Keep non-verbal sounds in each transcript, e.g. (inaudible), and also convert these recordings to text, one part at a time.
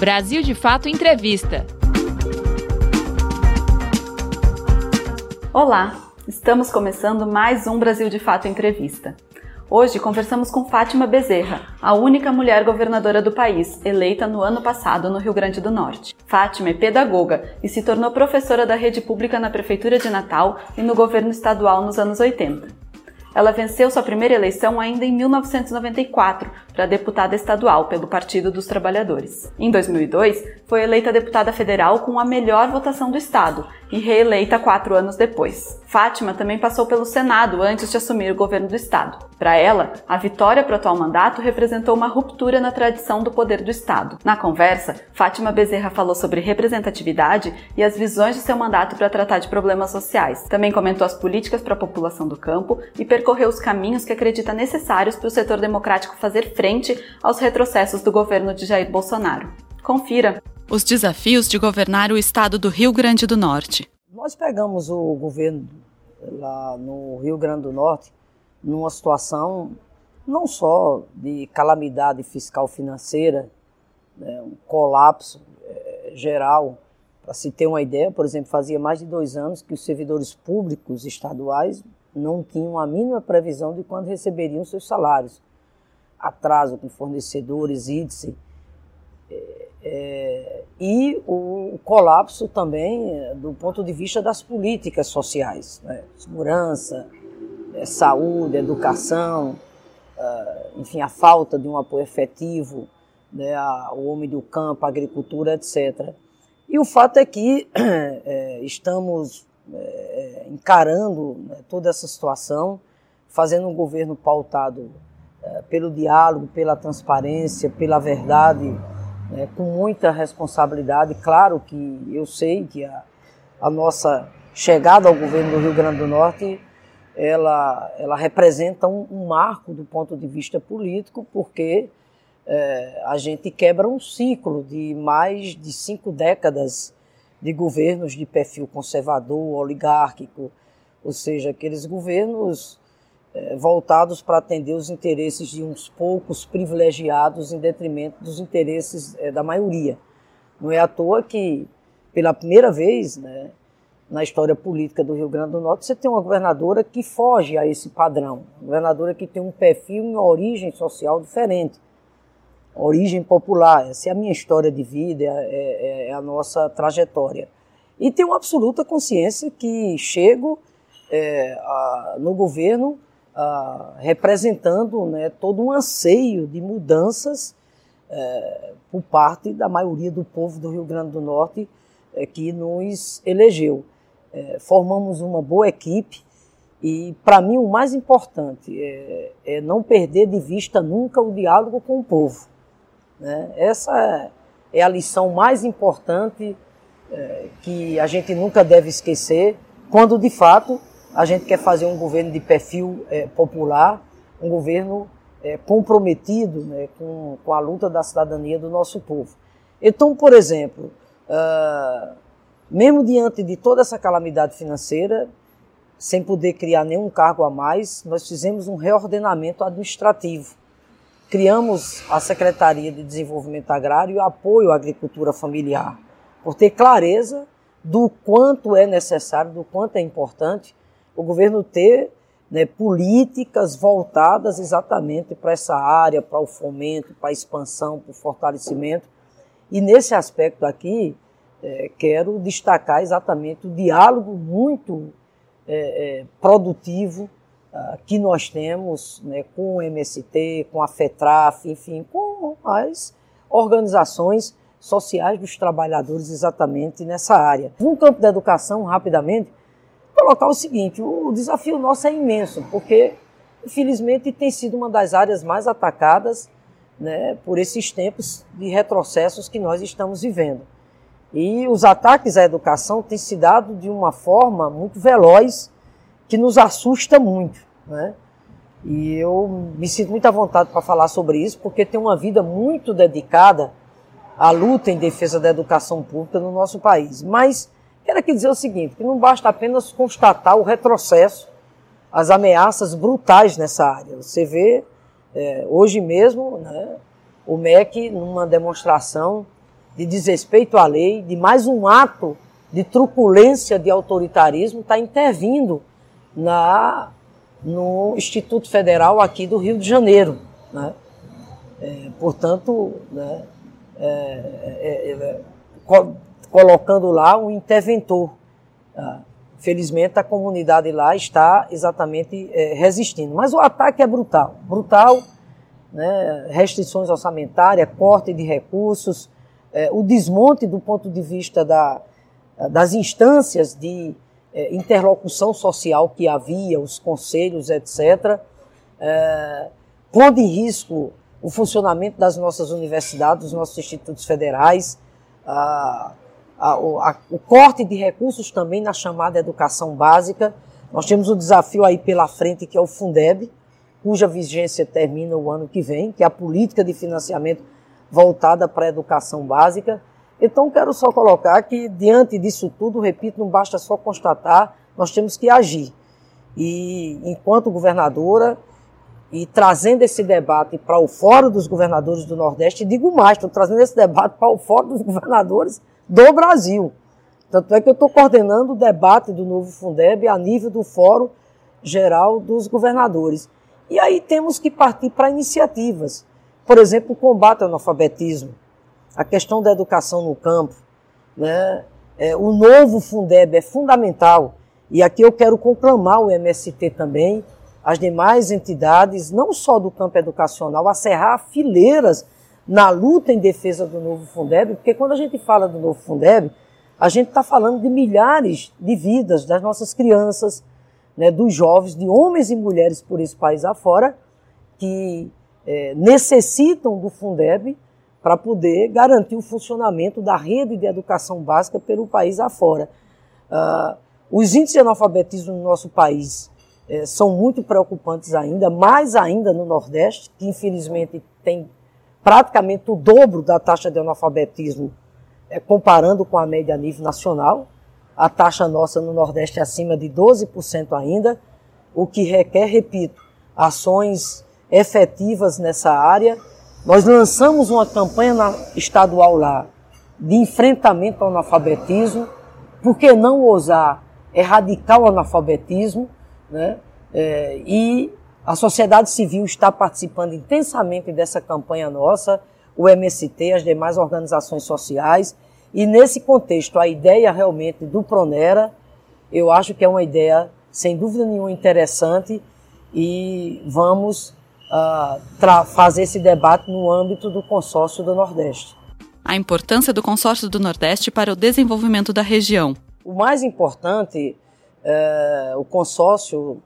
Brasil de Fato Entrevista. Olá, estamos começando mais um Brasil de Fato Entrevista. Hoje conversamos com Fátima Bezerra, a única mulher governadora do país, eleita no ano passado no Rio Grande do Norte. Fátima é pedagoga e se tornou professora da rede pública na Prefeitura de Natal e no governo estadual nos anos 80. Ela venceu sua primeira eleição ainda em 1994 para deputada estadual pelo Partido dos Trabalhadores. Em 2002, foi eleita deputada federal com a melhor votação do estado e reeleita quatro anos depois. Fátima também passou pelo Senado antes de assumir o governo do estado. Para ela, a vitória para o atual mandato representou uma ruptura na tradição do poder do estado. Na conversa, Fátima Bezerra falou sobre representatividade e as visões de seu mandato para tratar de problemas sociais. Também comentou as políticas para a população do campo e percorreu os caminhos que acredita necessários para o setor democrático fazer frente aos retrocessos do governo de Jair Bolsonaro. Confira! Os desafios de governar o estado do Rio Grande do Norte. Nós pegamos o governo lá no Rio Grande do Norte numa situação não só de calamidade fiscal financeira, né, um colapso é, geral. Para se ter uma ideia, por exemplo, fazia mais de dois anos que os servidores públicos estaduais não tinham a mínima previsão de quando receberiam seus salários. Atraso com fornecedores, índice. É, é, e o, colapso também é, do ponto de vista das políticas sociais, né? segurança, é, saúde, educação, uh, enfim, a falta de um apoio efetivo né, ao homem do campo, à agricultura, etc. E o fato é que (clears throat) é, estamos encarando né, toda essa situação, fazendo um governo pautado é, pelo diálogo, pela transparência, pela verdade, né, com muita responsabilidade. Claro que eu sei que a, a nossa chegada ao governo do Rio Grande do Norte ela, ela representa um, um marco do ponto de vista político, porque é, a gente quebra um ciclo de mais de cinco décadas de governos de perfil conservador, oligárquico, ou seja, aqueles governos é, voltados para atender os interesses de uns poucos privilegiados em detrimento dos interesses é, da maioria. Não é à toa que, pela primeira vez, né, na história política do Rio Grande do Norte, você tem uma governadora que foge a esse padrão, uma governadora que tem um perfil e uma origem social diferente, origem popular. Essa é a minha história de vida, é, é, é a nossa trajetória. E tenho absoluta consciência que chego é, a, no governo a, representando né, todo um anseio de mudanças é, por parte da maioria do povo do Rio Grande do Norte é, que nos elegeu é, formamos uma boa equipe e, para mim, o mais importante é, é, não perder de vista nunca o diálogo com o povo. Né? Essa é a lição mais importante é, que a gente nunca deve esquecer quando, de fato, a gente quer fazer um governo de perfil é, popular, um governo é, comprometido né, com, com a luta da cidadania do nosso povo. Então, por exemplo, uh, mesmo diante de toda essa calamidade financeira, sem poder criar nenhum cargo a mais, nós fizemos um reordenamento administrativo. Criamos a Secretaria de Desenvolvimento Agrário e Apoio à Agricultura Familiar, por ter clareza do quanto é necessário, do quanto é importante o governo ter né, políticas voltadas exatamente para essa área, para o fomento, para a expansão, para o fortalecimento. E nesse aspecto aqui, é, quero destacar exatamente o diálogo muito é, é, produtivo que nós temos né, com o MST, com a FETRAF, enfim, com as organizações sociais dos trabalhadores exatamente nessa área. No campo da educação, rapidamente, colocar o seguinte, o desafio nosso é imenso, porque infelizmente tem sido uma das áreas mais atacadas né, por esses tempos de retrocessos que nós estamos vivendo. E os ataques à educação têm se dado de uma forma muito veloz que nos assusta muito. Né? E eu me sinto muito à vontade para falar sobre isso, porque tenho uma vida muito dedicada à luta em defesa da educação pública no nosso país. Mas quero aqui dizer o seguinte, que não basta apenas constatar o retrocesso, as ameaças brutais nessa área. Você vê, é, hoje mesmo, né, o MEC, numa demonstração de desrespeito à lei, de mais um ato de truculência, de autoritarismo, está intervindo na, no Instituto Federal aqui do Rio de Janeiro. Né? É, portanto, né, é, é, é co colocando lá um interventor. Ah, felizmente, a comunidade lá está exatamente é, resistindo. Mas o ataque é brutal brutal né, restrições orçamentárias, corte de recursos, é, o desmonte do ponto de vista da, das instâncias de é, interlocução social que havia, os conselhos, etc., é, pondo em risco o funcionamento das nossas universidades, dos nossos institutos federais, a, a, a, o corte de recursos também na chamada educação básica. Nós temos um desafio aí pela frente que é o Fundeb, cuja vigência termina o ano que vem, que é a política de financiamento voltada para a educação básica. Então, quero só colocar que, diante disso tudo, repito, não basta só constatar, nós temos que agir. E, enquanto governadora, e trazendo esse debate para o Fórum dos Governadores do Nordeste, digo mais, estou trazendo esse debate para o Fórum dos Governadores do Brasil. Tanto é que eu estou coordenando o debate do novo Fundeb a nível do Fórum Geral dos Governadores. E aí temos que partir para iniciativas. Por exemplo, o combate ao analfabetismo, a questão da educação no campo. Né? É, o novo Fundeb é fundamental. E aqui eu quero conclamar o MST também, as demais entidades, não só do campo educacional, a cerrar fileiras na luta em defesa do novo Fundeb, porque quando a gente fala do novo Fundeb, a gente está falando de milhares de vidas das nossas crianças, né, dos jovens, de homens e mulheres por esse país afora, que é, necessitam do Fundeb para poder garantir o funcionamento da rede de educação básica pelo país afora. Uh, os índices de analfabetismo no nosso país é, são muito preocupantes ainda, mais ainda no Nordeste, que infelizmente tem praticamente o dobro da taxa de analfabetismo é, comparando com a média a nível nacional. A taxa nossa no Nordeste é acima de 12% ainda, o que requer, repito, ações efetivas nessa área. Nós lançamos uma campanha estadual lá de enfrentamento ao analfabetismo. Por que não ousar erradicar o analfabetismo? Né? É, e a sociedade civil está participando intensamente dessa campanha nossa, o MST, as demais organizações sociais. E nesse contexto, a ideia realmente do Pronera, eu acho que é uma ideia, sem dúvida nenhuma, interessante e vamos uh, fazer esse debate no âmbito do consórcio do Nordeste. A importância do consórcio do Nordeste para o desenvolvimento da região. O mais importante, é, o consórcio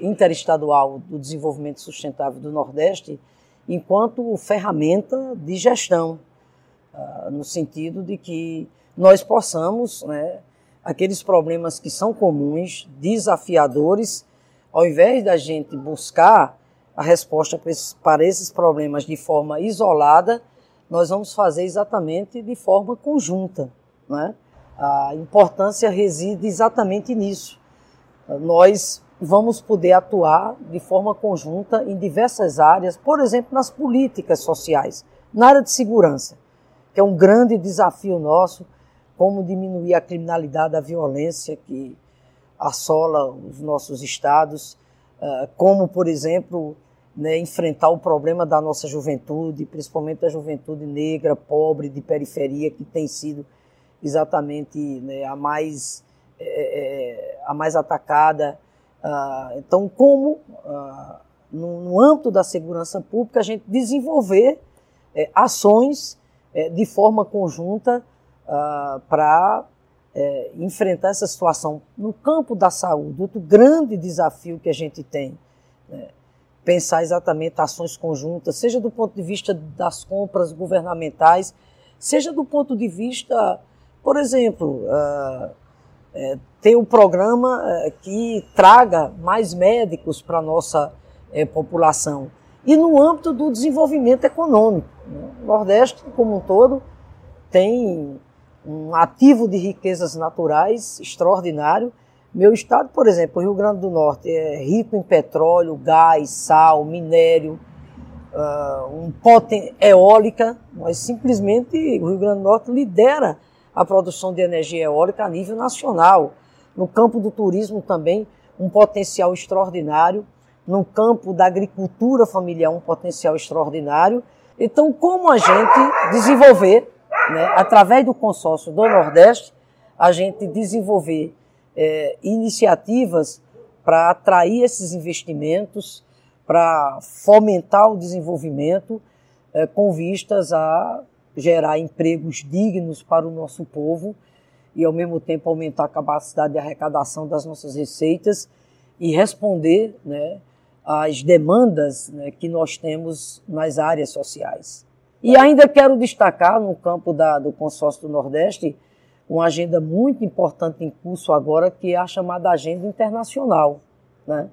interestadual do desenvolvimento sustentável do Nordeste, enquanto ferramenta de gestão ah, no sentido de que nós possamos, né, aqueles problemas que são comuns, desafiadores, ao invés da gente buscar a resposta para esses problemas de forma isolada, nós vamos fazer exatamente de forma conjunta. Né? A importância reside exatamente nisso. Nós vamos poder atuar de forma conjunta em diversas áreas, por exemplo, nas políticas sociais, na área de segurança que é um grande desafio nosso, como diminuir a criminalidade, a violência que assola os nossos estados, eh, como, por exemplo, né, enfrentar o problema da nossa juventude, principalmente da juventude negra, pobre, de periferia, que tem sido exatamente né, a, mais, é, a mais atacada. Ah, então, como, ah, no, âmbito da segurança pública, a gente desenvolver é, ações é, de forma conjunta ah, para é, enfrentar essa situação. No campo da saúde, outro grande desafio que a gente tem, né, pensar exatamente ações conjuntas, seja do ponto de vista das compras governamentais, seja do ponto de vista, por exemplo, uh, é, ter um programa uh, que traga mais médicos para a nossa é, população e no âmbito do desenvolvimento econômico. Né? O Nordeste, como um todo, tem um ativo de riquezas naturais extraordinário. Meu estado, por exemplo, o Rio Grande do Norte, é rico em petróleo, gás, sal, minério. uh, um poten eólica, mas simplesmente o Rio Grande do Norte lidera a produção de energia eólica a nível nacional. No campo do turismo também, um potencial extraordinário. No campo da agricultura familiar, um potencial extraordinário. Então, como a gente desenvolver, né, através do consórcio do Nordeste, a gente desenvolver é, iniciativas para atrair esses investimentos, para fomentar o desenvolvimento, é, com vistas a gerar empregos dignos para o nosso povo e, ao mesmo tempo, aumentar a capacidade de arrecadação das nossas receitas e responder né, às demandas né, que nós temos nas áreas sociais. E ainda quero destacar, no campo da, do consórcio do Nordeste, uma agenda muito importante em curso agora, que é a chamada Agenda Internacional. Né?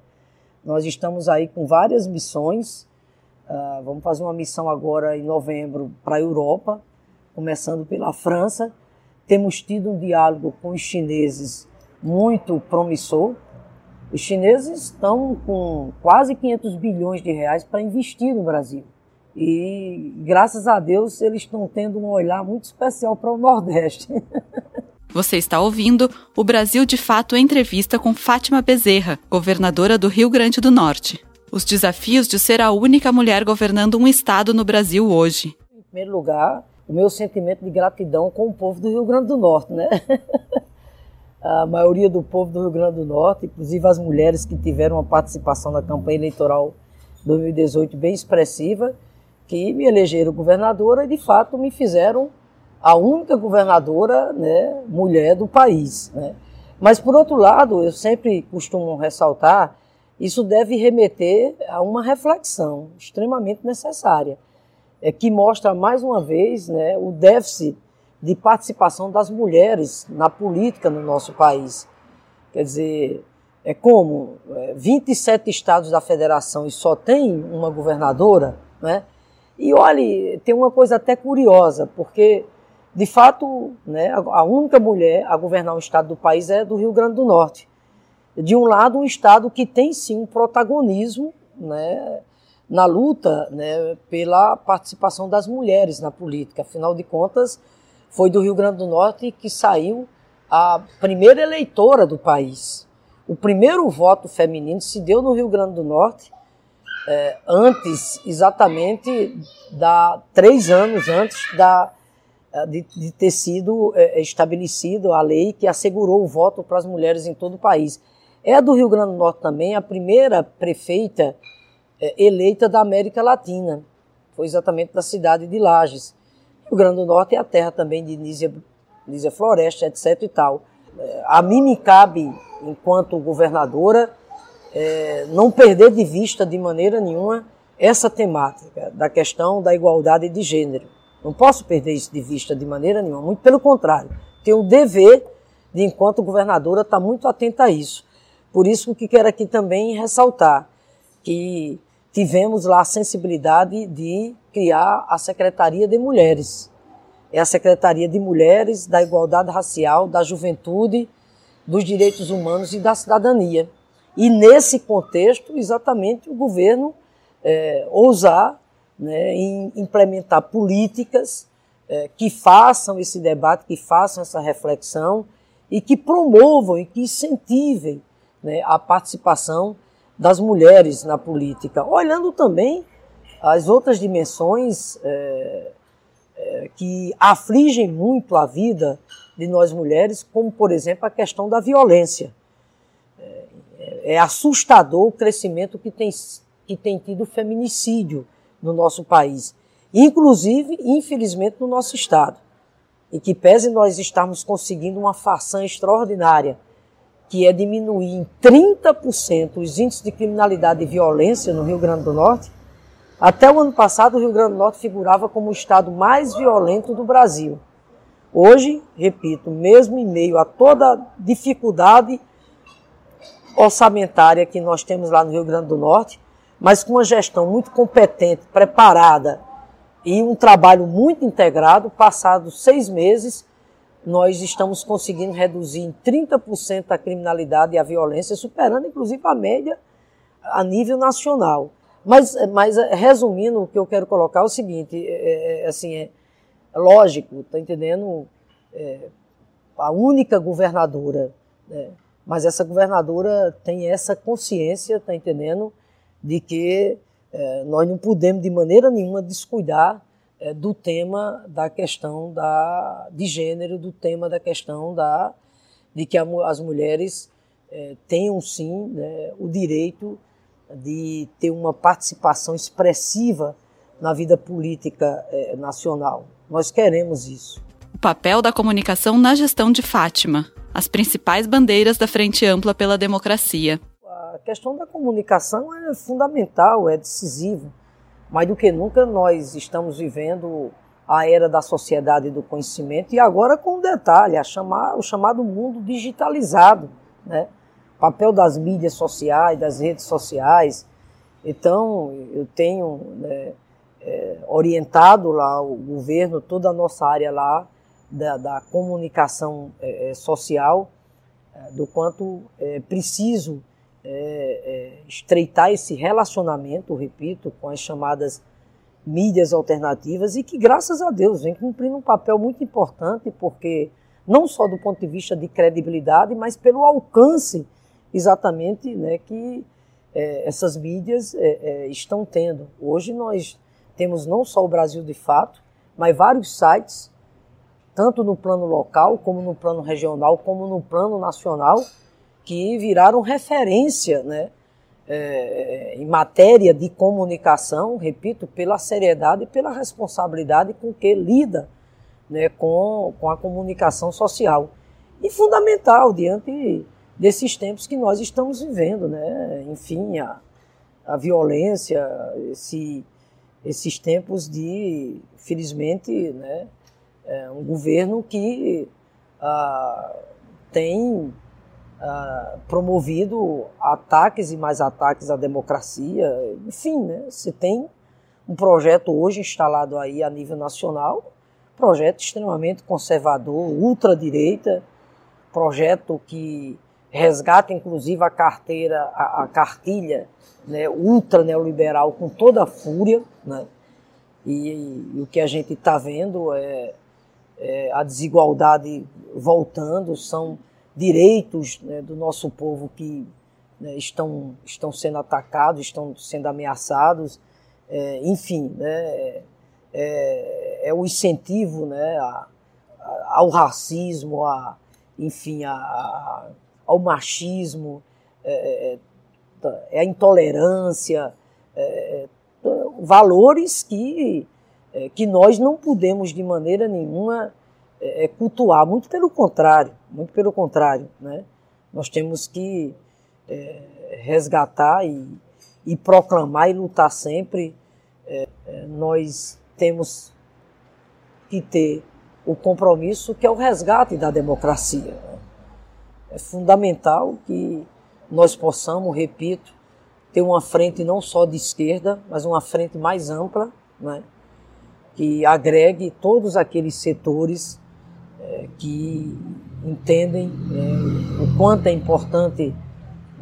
Nós estamos aí com várias missões. Uh, vamos fazer uma missão agora em novembro para a Europa, começando pela França. Temos tido um diálogo com os chineses muito promissor. Os chineses estão com quase 500 bilhões de reais para investir no Brasil. E graças a Deus eles estão tendo um olhar muito especial para o Nordeste. (laughs) Você está ouvindo o Brasil de Fato entrevista com Fátima Bezerra, governadora do Rio Grande do Norte. Os desafios de ser a única mulher governando um estado no Brasil hoje. Em primeiro lugar, o meu sentimento de gratidão com o povo do Rio Grande do Norte, né? (laughs) a maioria do povo do Rio Grande do Norte, inclusive as mulheres que tiveram uma participação na campanha eleitoral 2018 bem expressiva, que me elegeram governadora e de fato me fizeram a única governadora né, mulher do país. Né? Mas, por outro lado, eu sempre costumo ressaltar, isso deve remeter a uma reflexão extremamente necessária, é, que mostra mais uma vez né, o déficit de participação das mulheres na política no nosso país. Quer dizer, é como é, 27 estados da federação e só tem uma governadora, né? E olhe, tem uma coisa até curiosa, porque de fato, né, a única mulher a governar um estado do país é do Rio Grande do Norte. De um lado, um estado que tem sim um protagonismo né, na luta né, pela participação das mulheres na política. Afinal de contas, foi do Rio Grande do Norte que saiu a primeira eleitora do país. O primeiro voto feminino se deu no Rio Grande do Norte, é, antes, exatamente, da três anos antes da é, de, de ter sido é, é, estabelecido a lei que assegurou o voto para as mulheres em todo o país. É do Rio Grande do Norte também a primeira prefeita é, eleita da América Latina. Foi exatamente da cidade de Lages. Rio Grande do Norte é a terra também de Nízia, Nízia Floresta, etc. e tal. É, a mim me cabe, enquanto governadora, é, não perder de vista de maneira nenhuma essa temática da questão da igualdade de gênero não posso perder isso de vista de maneira nenhuma, muito pelo contrário. Tenho o dever de, enquanto governadora, estar muito atenta a isso. Por isso que quero aqui também ressaltar que tivemos lá a sensibilidade de criar a Secretaria de Mulheres. É a Secretaria de Mulheres, da Igualdade Racial, da Juventude, dos Direitos Humanos e da Cidadania. E nesse contexto, exatamente, o governo é, ousar né, em implementar políticas é, que façam esse debate, que façam essa reflexão e que promovam e que incentivem né, a participação das mulheres na política, olhando também as outras dimensões é, é, que afligem muito a vida de nós mulheres, como por exemplo a questão da violência. É, é assustador o crescimento que tem, que tem tido o feminicídio no nosso país, inclusive, infelizmente, no nosso estado. E que pese nós estarmos conseguindo uma façanha extraordinária, que é diminuir em 30% os índices de criminalidade e violência no Rio Grande do Norte, até o ano passado o Rio Grande do Norte figurava como o estado mais violento do Brasil. Hoje, repito, mesmo em meio a toda dificuldade orçamentária que nós temos lá no Rio Grande do Norte, mas com uma gestão muito competente, preparada e um trabalho muito integrado, passados seis meses, nós estamos conseguindo reduzir em 30% a criminalidade e a violência, superando inclusive a média a nível nacional. Mas, mas resumindo, o que eu quero colocar é o seguinte, é, é, assim, é lógico, tá entendendo? É, a única governadora, né? Mas essa governadora tem essa consciência, tá entendendo? De que é, nós não podemos de maneira nenhuma descuidar é, do tema da questão da, de gênero, do tema da questão da, de que a, as mulheres é, tenham sim né, o direito de ter uma participação expressiva na vida política nacional. Nós queremos isso. O papel da comunicação na gestão de Fátima, as principais bandeiras da Frente Ampla pela Democracia. A questão da comunicação é fundamental, é decisiva. Mais do que nunca nós estamos vivendo a era da sociedade do conhecimento e agora com um detalhe, chamar, o chamado mundo digitalizado, né? papel das mídias sociais, das redes sociais. Então, eu tenho né, é, orientado lá o governo, toda a nossa área lá da, da comunicação é, é social, é, do quanto é, preciso é, estreitar esse relacionamento, repito, com as chamadas mídias alternativas e que, graças a Deus, vem cumprindo um papel muito importante, porque não só do ponto de vista de credibilidade, mas pelo alcance exatamente né, que é, essas mídias é, é, estão tendo. Hoje nós temos não só o Brasil de Fato, mas vários sites, tanto no plano local, como no plano regional, como no plano nacional, que viraram referência né, é, em matéria de comunicação, repito, pela seriedade e pela responsabilidade com que lida né, com, com a comunicação social. E fundamental diante desses tempos que nós estamos vivendo, né? Enfim, a, a violência, esse, esses tempos de, felizmente, né, é um governo que ah, tem ah, promovido ataques e mais ataques à democracia. Enfim, né, você tem um projeto hoje instalado aí a nível nacional, projeto extremamente conservador, ultradireita, projeto que resgata inclusive a carteira, a, a cartilha né, ultra neoliberal com toda a fúria, né? E, e, e o que a gente está vendo é, é, a desigualdade voltando, são direitos né, do nosso povo que né, estão, estão sendo atacados, estão sendo ameaçados, é, enfim, né, é, é, o incentivo né, a, a, ao racismo, a, enfim, a, ao machismo, é, é, é a intolerância, é, é, valores que, é, que nós não podemos de maneira nenhuma é, cultuar, muito pelo contrário, muito pelo contrário, né? Nós temos que resgatar e, e, proclamar e lutar sempre. nós temos que ter o compromisso que é o resgate da democracia. Né? É fundamental que nós possamos, repito, ter uma frente não só de esquerda, mas uma frente mais ampla, né, que agregue todos aqueles setores é, que entendem é, o quanto é importante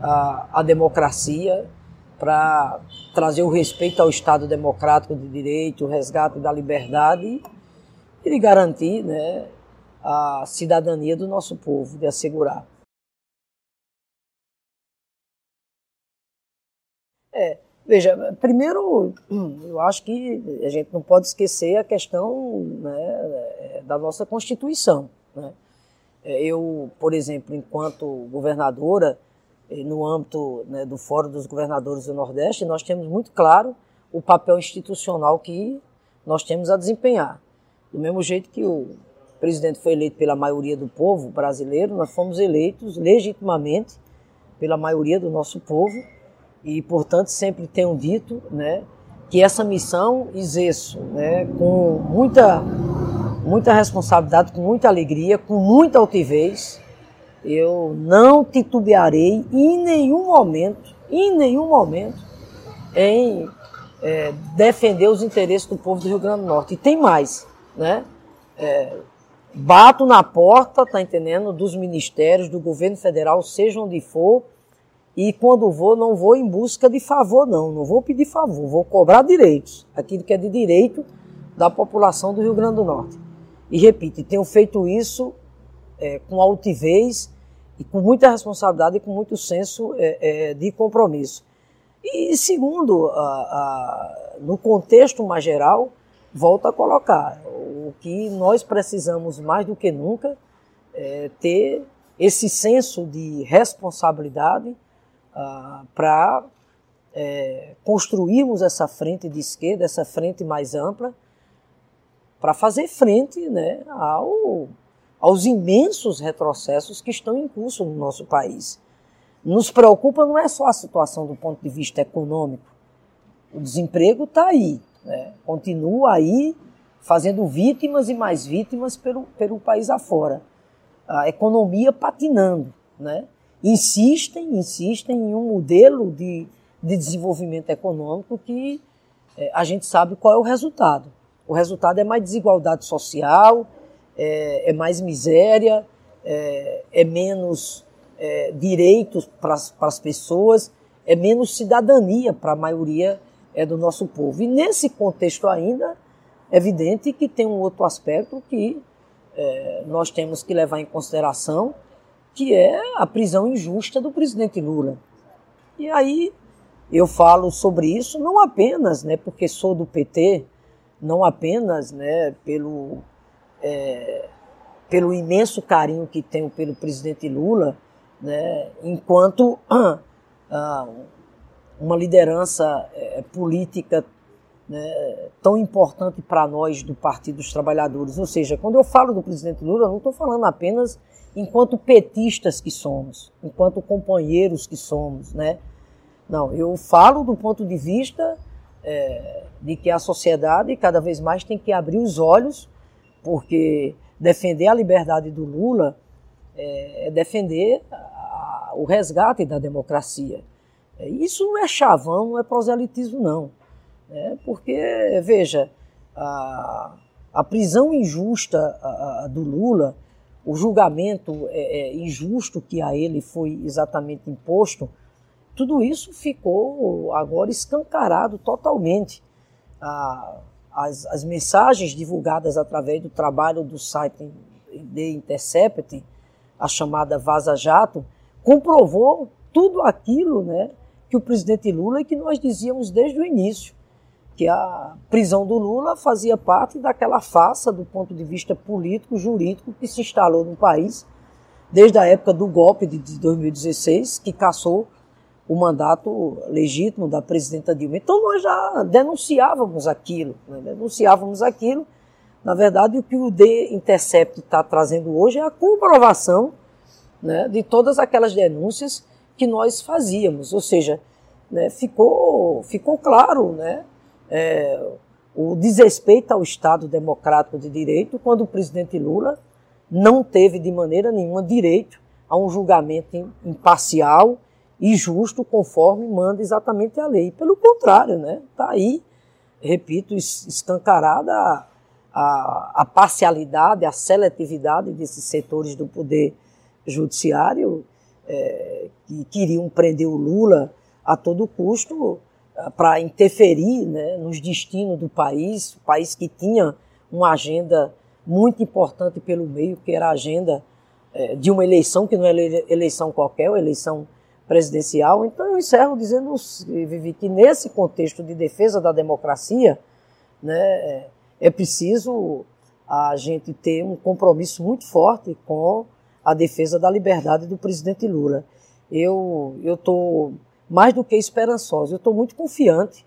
a, a democracia para trazer o respeito ao Estado democrático de direito, o resgate da liberdade e de garantir né, a cidadania do nosso povo, de assegurar. É, veja, primeiro, eu acho que a gente não pode esquecer a questão né, da nossa Constituição. Né? É, eu, por exemplo, enquanto governadora, no âmbito né, do Fórum dos Governadores do Nordeste, nós temos muito claro o papel institucional que nós temos a desempenhar. Do mesmo jeito que o presidente foi eleito pela maioria do povo brasileiro, nós fomos eleitos legitimamente pela maioria do nosso povo e, portanto, sempre tenho dito né, que essa missão exerço né, com muita, muita responsabilidade, com muita alegria, com muita altivez. Eu não titubearei em nenhum momento, em nenhum momento, em é, defender os interesses do povo do Rio Grande do Norte. E tem mais, né? É, bato na porta, tá entendendo, dos ministérios, do governo federal, seja onde for, e quando vou, não vou em busca de favor, não. Não vou pedir favor, vou cobrar direitos, aquilo que é de direito da população do Rio Grande do Norte. E repito, tenho feito isso é, com altivez e com muita responsabilidade e com muito senso é, é, de compromisso. E segundo, a, a, no contexto mais geral, volto a colocar, o que nós precisamos mais do que nunca é ter esse senso de responsabilidade ah, para é, construirmos essa frente de esquerda, essa frente mais ampla, para fazer frente né, ao, aos imensos retrocessos que estão em curso no nosso país. Nos preocupa não é só a situação do ponto de vista econômico. O desemprego está aí, né? continua aí fazendo vítimas e mais vítimas pelo, pelo país afora. A economia patinando. Né? Insistem, insistem em um modelo de, de desenvolvimento econômico que é, a gente sabe qual é o resultado. O resultado é mais desigualdade social, é, é mais miséria, é, é menos é, direitos para as pessoas, é menos cidadania para a maioria é, do nosso povo. E nesse contexto ainda, é evidente que tem um outro aspecto que é, nós temos que levar em consideração, que é a prisão injusta do presidente Lula. E aí eu falo sobre isso não apenas né, porque sou do PT, não apenas né, pelo, é, pelo imenso carinho que tenho pelo presidente Lula, né, enquanto (clears throat) ah, uma liderança é, política né, tão importante para nós do Partido dos Trabalhadores. Ou seja, quando eu falo do presidente Lula, não estou falando apenas enquanto petistas que somos, enquanto companheiros que somos, né? Não, eu falo do ponto de vista é, de que a sociedade cada vez mais tem que abrir os olhos, porque defender a liberdade do Lula é, é defender a, o resgate da democracia. É, isso não é chavão, não é proselitismo, não. É porque, veja, a, a prisão injusta a, do Lula, o julgamento é, é, injusto que a ele foi exatamente imposto, tudo isso ficou agora escancarado totalmente. as, as mensagens divulgadas através do trabalho do site The Intercept, a chamada Vaza Jato, comprovou tudo aquilo né, que o presidente Lula e que nós dizíamos desde o início, que a prisão do Lula fazia parte daquela farsa do ponto de vista político, jurídico que se instalou no país desde a época do golpe de 2016, que caçou o mandato legítimo da presidenta Dilma. Então nós já denunciávamos aquilo, né? denunciávamos aquilo na verdade, o que o The Intercept está trazendo hoje é a comprovação né, de todas aquelas denúncias que nós fazíamos. Ou seja, né, ficou, ficou claro né, é, o desrespeito ao Estado democrático de direito quando o presidente Lula não teve de maneira nenhuma direito a um julgamento imparcial e justo conforme manda exatamente a lei. Pelo contrário, está né, tá aí, repito, escancarada a, a parcialidade, a seletividade desses setores do poder judiciário é, que queriam prender o Lula a todo custo para interferir né, nos destinos do país, o país que tinha uma agenda muito importante pelo meio, que era a agenda é, de uma eleição, que não é eleição qualquer, é uma eleição presidencial. Então eu encerro dizendo, Vivi, que nesse contexto de defesa da democracia, né, é preciso a gente ter um compromisso muito forte com a defesa da liberdade do presidente Lula. Eu estou mais do que esperançoso, eu estou muito confiante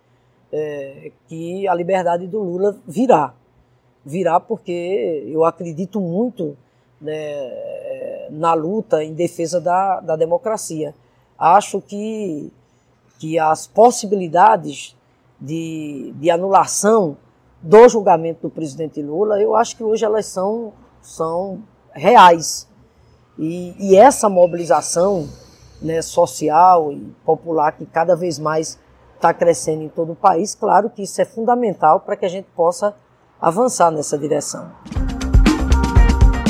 é, que a liberdade do Lula virá. Virá porque eu acredito muito né, na luta em defesa da, da democracia. Acho que, que as possibilidades de, de anulação do julgamento do presidente Lula, eu acho que hoje elas são, são reais. E, e essa mobilização né, social e popular que cada vez mais está crescendo em todo o país, claro que isso é fundamental para que a gente possa avançar nessa direção.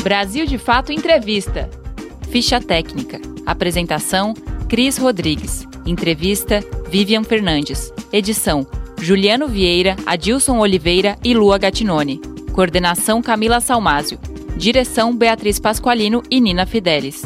Brasil de Fato Entrevista. Ficha técnica. Apresentação Cris Rodrigues. Entrevista Vivian Fernandes. Edição Juliano Vieira, Adilson Oliveira e Lua Gatinone. Coordenação Camila Salmásio. Direção Beatriz Pasqualino e Nina Fidelis.